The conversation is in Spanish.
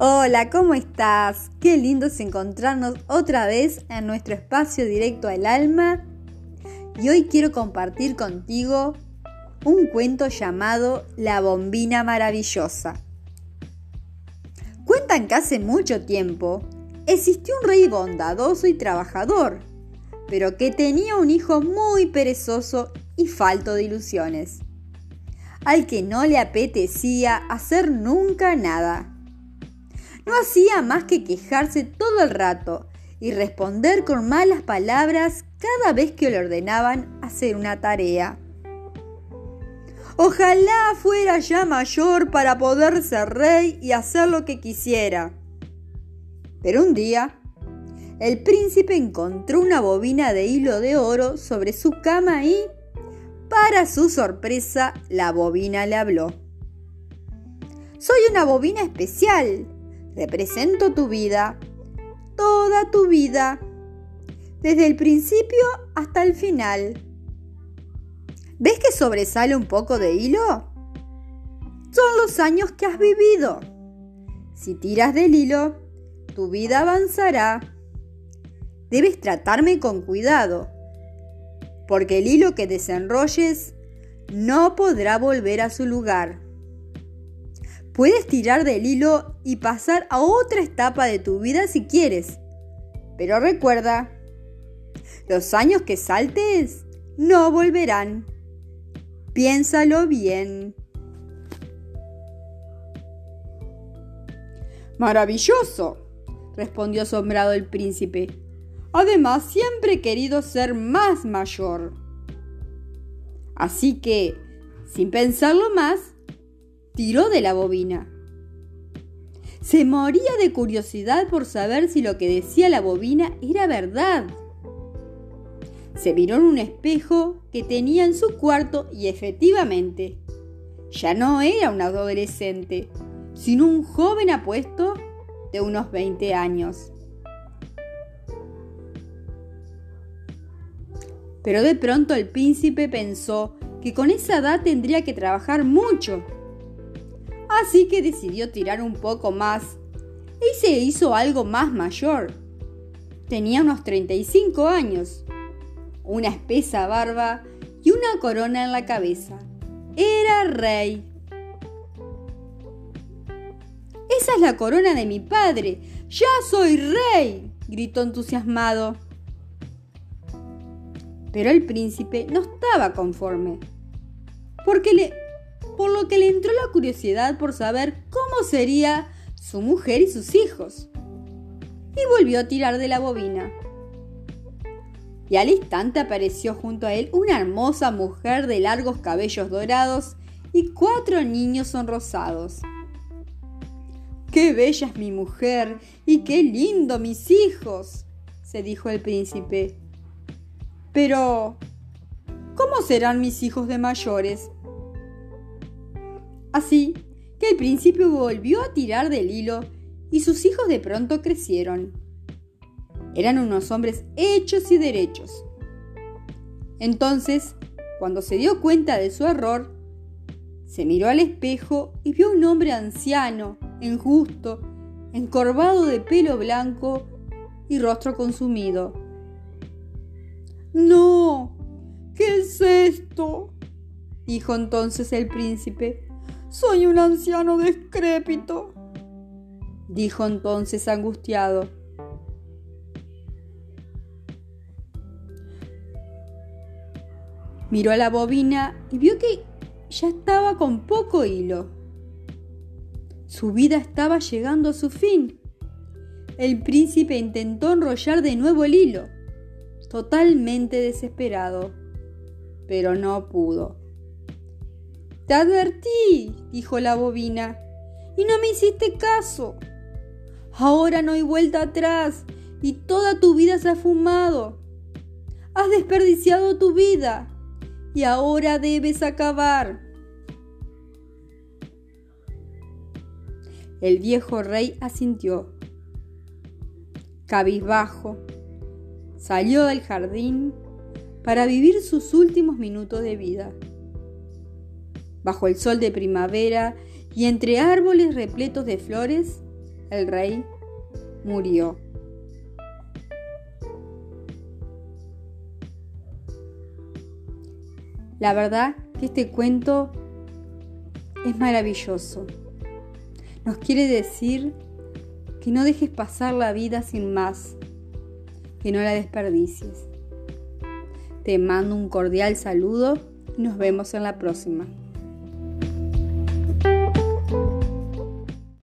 Hola, ¿cómo estás? Qué lindo es encontrarnos otra vez en nuestro espacio directo al alma. Y hoy quiero compartir contigo un cuento llamado La bombina maravillosa. Cuentan que hace mucho tiempo existió un rey bondadoso y trabajador, pero que tenía un hijo muy perezoso y falto de ilusiones, al que no le apetecía hacer nunca nada. No hacía más que quejarse todo el rato y responder con malas palabras cada vez que le ordenaban hacer una tarea. Ojalá fuera ya mayor para poder ser rey y hacer lo que quisiera. Pero un día, el príncipe encontró una bobina de hilo de oro sobre su cama y, para su sorpresa, la bobina le habló. Soy una bobina especial. Represento tu vida, toda tu vida, desde el principio hasta el final. ¿Ves que sobresale un poco de hilo? Son los años que has vivido. Si tiras del hilo, tu vida avanzará. Debes tratarme con cuidado, porque el hilo que desenrolles no podrá volver a su lugar. Puedes tirar del hilo y pasar a otra etapa de tu vida si quieres, pero recuerda, los años que saltes no volverán. Piénsalo bien. Maravilloso, respondió asombrado el príncipe. Además, siempre he querido ser más mayor. Así que, sin pensarlo más, tiró de la bobina. Se moría de curiosidad por saber si lo que decía la bobina era verdad. Se miró en un espejo que tenía en su cuarto y efectivamente, ya no era un adolescente, sino un joven apuesto de unos 20 años. Pero de pronto el príncipe pensó que con esa edad tendría que trabajar mucho. Así que decidió tirar un poco más y se hizo algo más mayor. Tenía unos 35 años, una espesa barba y una corona en la cabeza. Era rey. Esa es la corona de mi padre. Ya soy rey, gritó entusiasmado. Pero el príncipe no estaba conforme, porque le, por lo que le entró la curiosidad por saber cómo sería su mujer y sus hijos. Y volvió a tirar de la bobina. Y al instante apareció junto a él una hermosa mujer de largos cabellos dorados y cuatro niños sonrosados. ¡Qué bella es mi mujer! ¡Y qué lindo mis hijos! se dijo el príncipe. Pero, ¿cómo serán mis hijos de mayores? Así que el príncipe volvió a tirar del hilo y sus hijos de pronto crecieron. Eran unos hombres hechos y derechos. Entonces, cuando se dio cuenta de su error, se miró al espejo y vio un hombre anciano, injusto, encorvado de pelo blanco y rostro consumido. No, ¿qué es esto? dijo entonces el príncipe. Soy un anciano descrépito, dijo entonces angustiado. Miró a la bobina y vio que ya estaba con poco hilo. Su vida estaba llegando a su fin. El príncipe intentó enrollar de nuevo el hilo, totalmente desesperado, pero no pudo. Te advertí, dijo la bobina, y no me hiciste caso. Ahora no hay vuelta atrás y toda tu vida se ha fumado. Has desperdiciado tu vida y ahora debes acabar. El viejo rey asintió. Cabizbajo, salió del jardín para vivir sus últimos minutos de vida. Bajo el sol de primavera y entre árboles repletos de flores, el rey murió. La verdad que este cuento es maravilloso. Nos quiere decir que no dejes pasar la vida sin más, que no la desperdicies. Te mando un cordial saludo y nos vemos en la próxima.